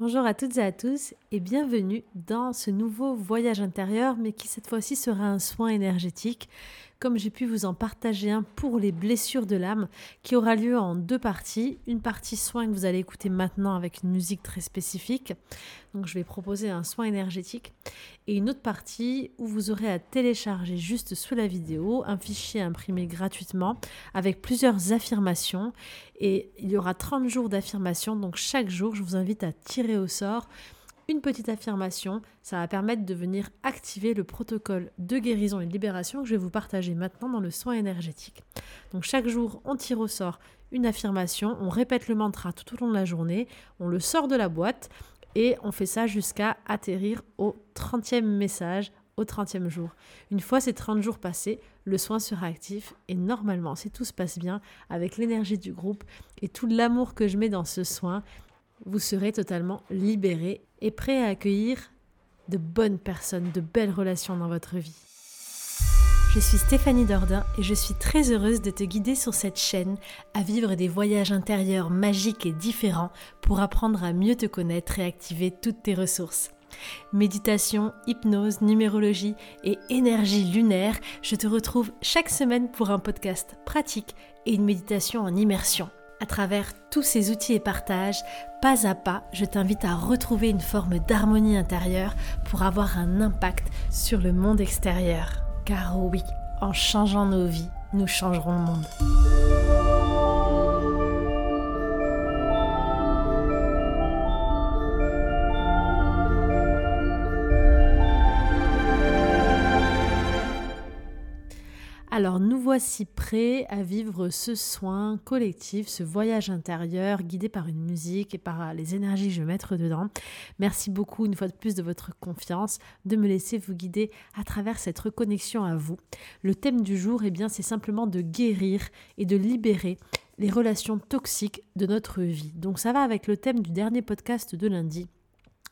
Bonjour à toutes et à tous et bienvenue dans ce nouveau voyage intérieur mais qui cette fois-ci sera un soin énergétique comme j'ai pu vous en partager un pour les blessures de l'âme, qui aura lieu en deux parties. Une partie soin que vous allez écouter maintenant avec une musique très spécifique. Donc je vais proposer un soin énergétique. Et une autre partie où vous aurez à télécharger juste sous la vidéo un fichier imprimé gratuitement avec plusieurs affirmations. Et il y aura 30 jours d'affirmations. Donc chaque jour, je vous invite à tirer au sort une petite affirmation. Ça va permettre de venir activer le protocole de guérison et de libération que je vais vous partager maintenant dans le soin énergétique. Donc chaque jour, on tire au sort une affirmation, on répète le mantra tout au long de la journée, on le sort de la boîte et on fait ça jusqu'à atterrir au 30e message au 30e jour. Une fois ces 30 jours passés, le soin sera actif et normalement, si tout se passe bien, avec l'énergie du groupe et tout l'amour que je mets dans ce soin, vous serez totalement libéré et prêt à accueillir de bonnes personnes, de belles relations dans votre vie. Je suis Stéphanie Dordain et je suis très heureuse de te guider sur cette chaîne à vivre des voyages intérieurs magiques et différents pour apprendre à mieux te connaître et activer toutes tes ressources. Méditation, hypnose, numérologie et énergie lunaire, je te retrouve chaque semaine pour un podcast pratique et une méditation en immersion. À travers tous ces outils et partages, pas à pas, je t'invite à retrouver une forme d'harmonie intérieure pour avoir un impact sur le monde extérieur. Car oui, en changeant nos vies, nous changerons le monde. Voici prêts à vivre ce soin collectif, ce voyage intérieur guidé par une musique et par les énergies que je vais mettre dedans. Merci beaucoup une fois de plus de votre confiance, de me laisser vous guider à travers cette reconnexion à vous. Le thème du jour, eh bien, c'est simplement de guérir et de libérer les relations toxiques de notre vie. Donc ça va avec le thème du dernier podcast de lundi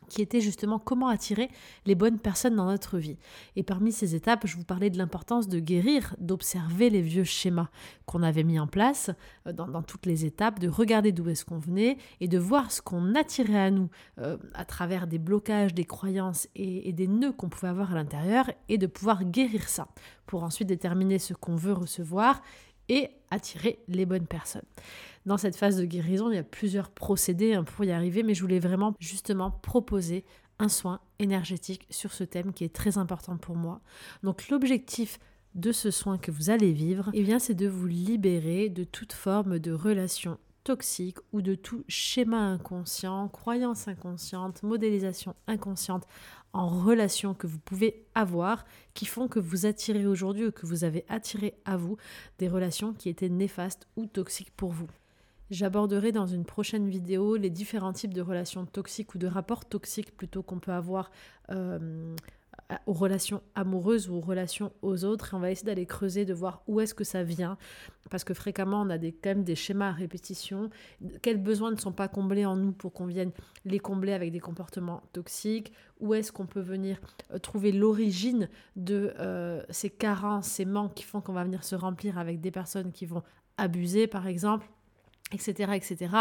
qui était justement comment attirer les bonnes personnes dans notre vie. Et parmi ces étapes, je vous parlais de l'importance de guérir, d'observer les vieux schémas qu'on avait mis en place euh, dans, toutes les étapes, de regarder d'où est-ce qu'on venait et de voir ce qu'on attirait à nous euh, à travers des blocages, des croyances et, et des nœuds qu'on pouvait avoir à l'intérieur et de pouvoir guérir ça pour ensuite déterminer ce qu'on veut recevoir et attirer les bonnes personnes. Dans cette phase de guérison, il y a plusieurs procédés hein, pour y arriver, mais je voulais vraiment justement proposer un soin énergétique sur ce thème qui est très important pour moi. Donc l'objectif de ce soin que vous allez vivre, eh bien c'est de vous libérer de toute forme de relation toxique ou de tout schéma inconscient, croyance inconsciente, modélisation inconsciente en relation que vous pouvez avoir qui font que vous attirez aujourd'hui ou que vous avez attiré à vous des relations qui étaient néfastes ou toxiques pour vous. J'aborderai dans une prochaine vidéo les différents types de relations toxiques ou de rapports toxiques plutôt qu'on peut avoir euh, aux relations amoureuses ou aux relations aux autres. Et on va essayer d'aller creuser, de voir où est-ce que ça vient. Parce que fréquemment, on a des, quand même des schémas à répétition. Quels besoins ne sont pas comblés en nous pour qu'on vienne les combler avec des comportements toxiques? Où est-ce qu'on peut venir euh, trouver l'origine de euh, ces carences, ces manques qui font qu'on va venir se remplir avec des personnes qui vont abuser, par exemple etc. etc.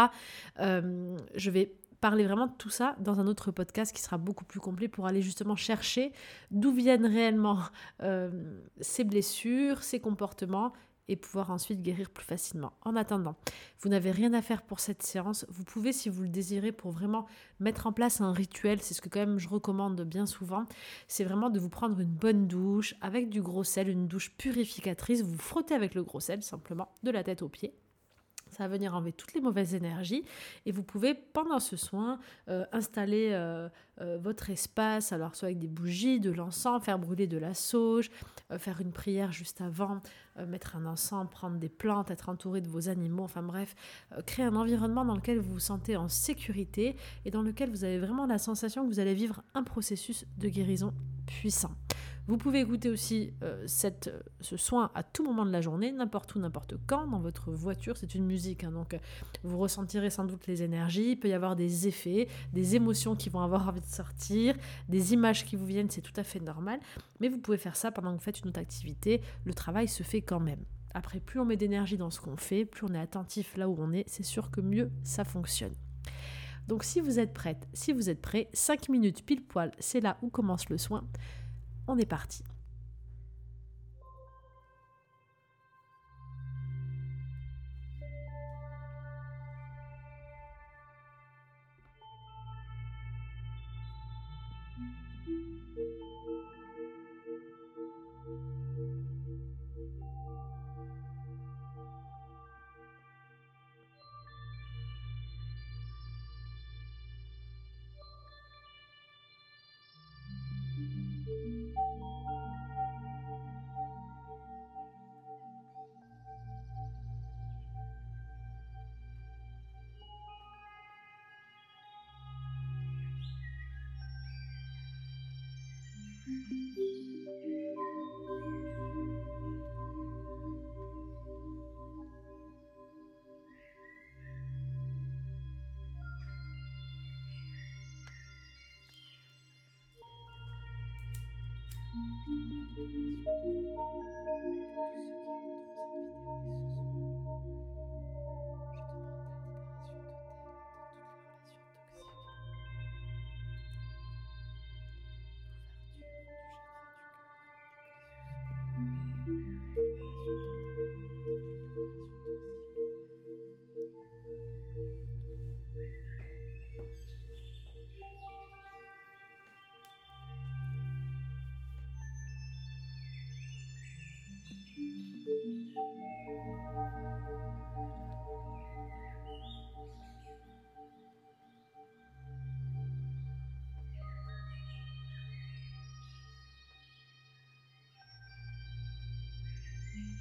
Euh, je vais parler vraiment de tout ça dans un autre podcast qui sera beaucoup plus complet pour aller justement chercher d'où viennent réellement euh, ces blessures, ces comportements et pouvoir ensuite guérir plus facilement. En attendant, vous n'avez rien à faire pour cette séance. Vous pouvez, si vous le désirez, pour vraiment mettre en place un rituel, c'est ce que quand même je recommande bien souvent, c'est vraiment de vous prendre une bonne douche avec du gros sel, une douche purificatrice. Vous frottez avec le gros sel simplement de la tête aux pieds ça va venir enlever toutes les mauvaises énergies. Et vous pouvez pendant ce soin euh, installer euh, euh, votre espace, alors soit avec des bougies, de l'encens, faire brûler de la sauge, faire une prière juste avant, mettre un encens, prendre des plantes, être entouré de vos animaux, enfin bref, créer un environnement dans lequel vous vous sentez en sécurité et dans lequel vous avez vraiment la sensation que vous allez vivre un processus de guérison puissant. Vous pouvez écouter aussi euh, euh, ce soin à tout moment de la journée, n'importe où, n'importe quand, dans votre voiture. C'est une musique, hein, donc euh, vous ressentirez sans doute les énergies. Il peut y avoir des effets, des émotions qui vont avoir envie de sortir, des images qui vous viennent, c'est tout à fait normal. Mais vous pouvez faire ça pendant que vous faites une autre activité. Le travail se fait quand même. Après, plus on met d'énergie dans ce qu'on fait, plus on est attentif là où on est, c'est sûr que mieux ça fonctionne. Donc si vous êtes prête, si vous êtes prêt, 5 minutes pile poil, c'est là où commence le soin on est parti. Música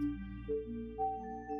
Música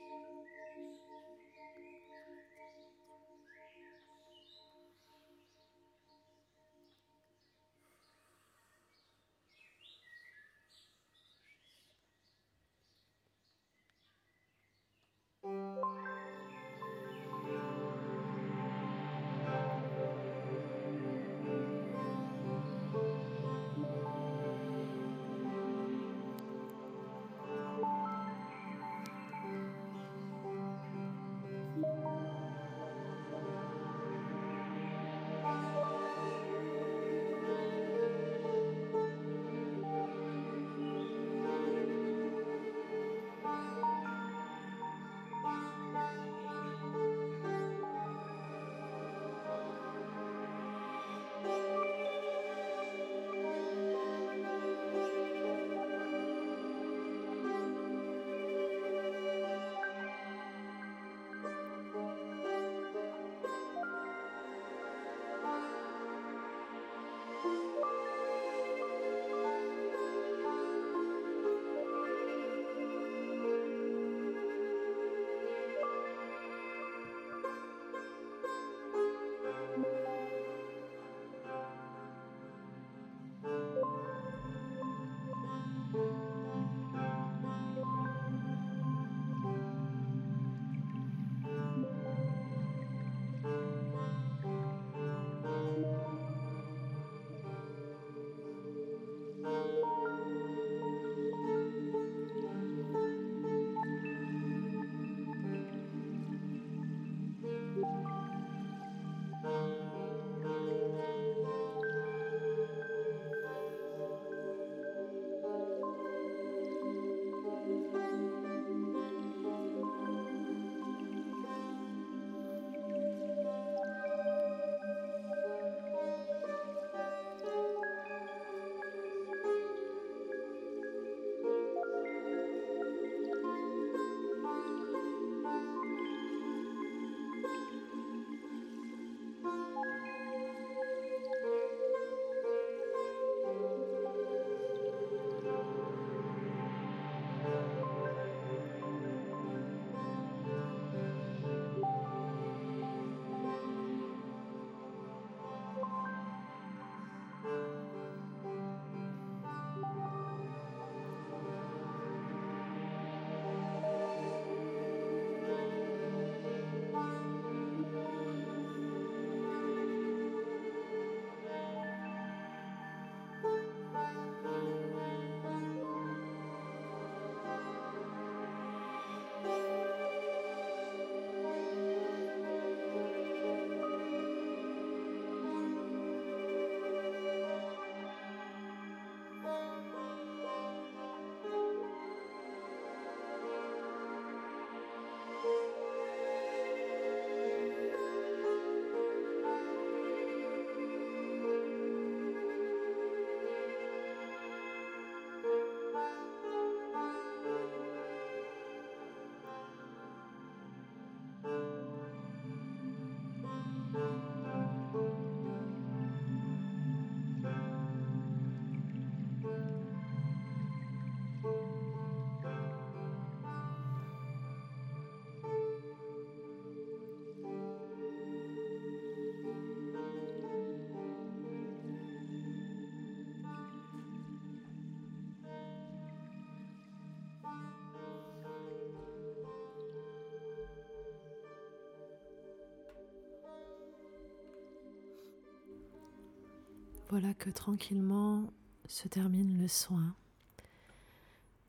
Voilà que tranquillement se termine le soin.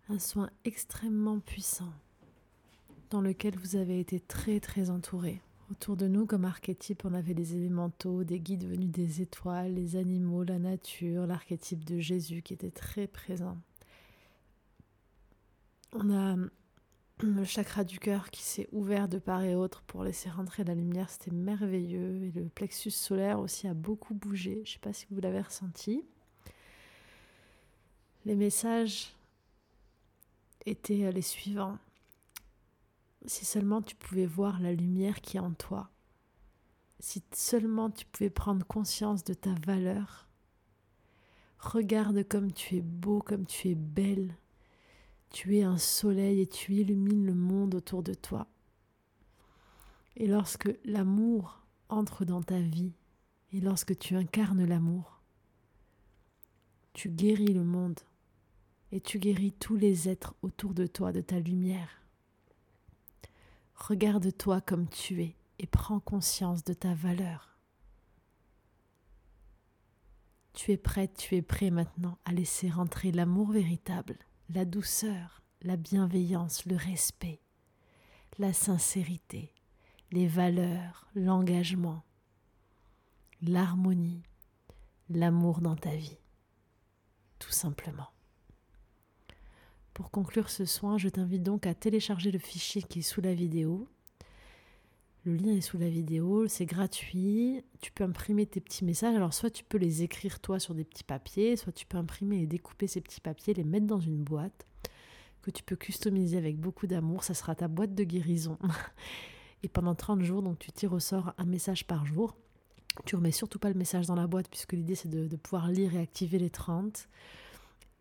Un soin extrêmement puissant dans lequel vous avez été très très entouré. Autour de nous, comme archétype, on avait des élémentaux, des guides venus des étoiles, les animaux, la nature, l'archétype de Jésus qui était très présent. On a le chakra du cœur qui s'est ouvert de part et autre pour laisser rentrer la lumière, c'était merveilleux. Et le plexus solaire aussi a beaucoup bougé, je ne sais pas si vous l'avez ressenti. Les messages étaient les suivants. Si seulement tu pouvais voir la lumière qui est en toi, si seulement tu pouvais prendre conscience de ta valeur, regarde comme tu es beau, comme tu es belle, tu es un soleil et tu illumines le monde autour de toi. Et lorsque l'amour entre dans ta vie, et lorsque tu incarnes l'amour, tu guéris le monde et tu guéris tous les êtres autour de toi de ta lumière. Regarde-toi comme tu es et prends conscience de ta valeur. Tu es prête, tu es prêt maintenant à laisser rentrer l'amour véritable la douceur, la bienveillance, le respect, la sincérité, les valeurs, l'engagement, l'harmonie, l'amour dans ta vie, tout simplement. Pour conclure ce soin, je t'invite donc à télécharger le fichier qui est sous la vidéo. Le lien est sous la vidéo, c'est gratuit. Tu peux imprimer tes petits messages. Alors soit tu peux les écrire toi sur des petits papiers, soit tu peux imprimer et découper ces petits papiers, les mettre dans une boîte que tu peux customiser avec beaucoup d'amour. Ça sera ta boîte de guérison. et pendant 30 jours, donc tu tires au sort un message par jour. Tu remets surtout pas le message dans la boîte puisque l'idée c'est de, de pouvoir lire et activer les 30.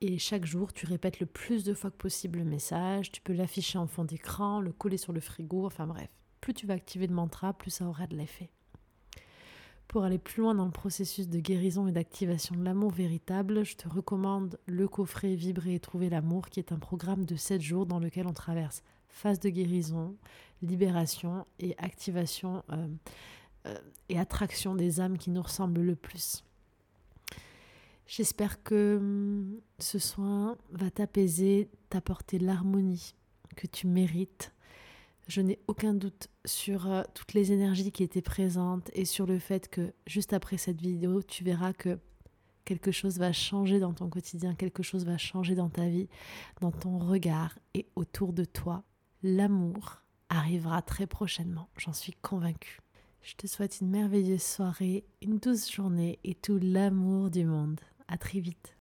Et chaque jour, tu répètes le plus de fois que possible le message. Tu peux l'afficher en fond d'écran, le coller sur le frigo, enfin bref plus tu vas activer le mantra, plus ça aura de l'effet. Pour aller plus loin dans le processus de guérison et d'activation de l'amour véritable, je te recommande le coffret Vibrer et Trouver l'amour, qui est un programme de 7 jours dans lequel on traverse phase de guérison, libération et activation euh, euh, et attraction des âmes qui nous ressemblent le plus. J'espère que hum, ce soin va t'apaiser, t'apporter l'harmonie que tu mérites je n'ai aucun doute sur euh, toutes les énergies qui étaient présentes et sur le fait que juste après cette vidéo, tu verras que quelque chose va changer dans ton quotidien, quelque chose va changer dans ta vie, dans ton regard et autour de toi. L'amour arrivera très prochainement, j'en suis convaincue. Je te souhaite une merveilleuse soirée, une douce journée et tout l'amour du monde. À très vite.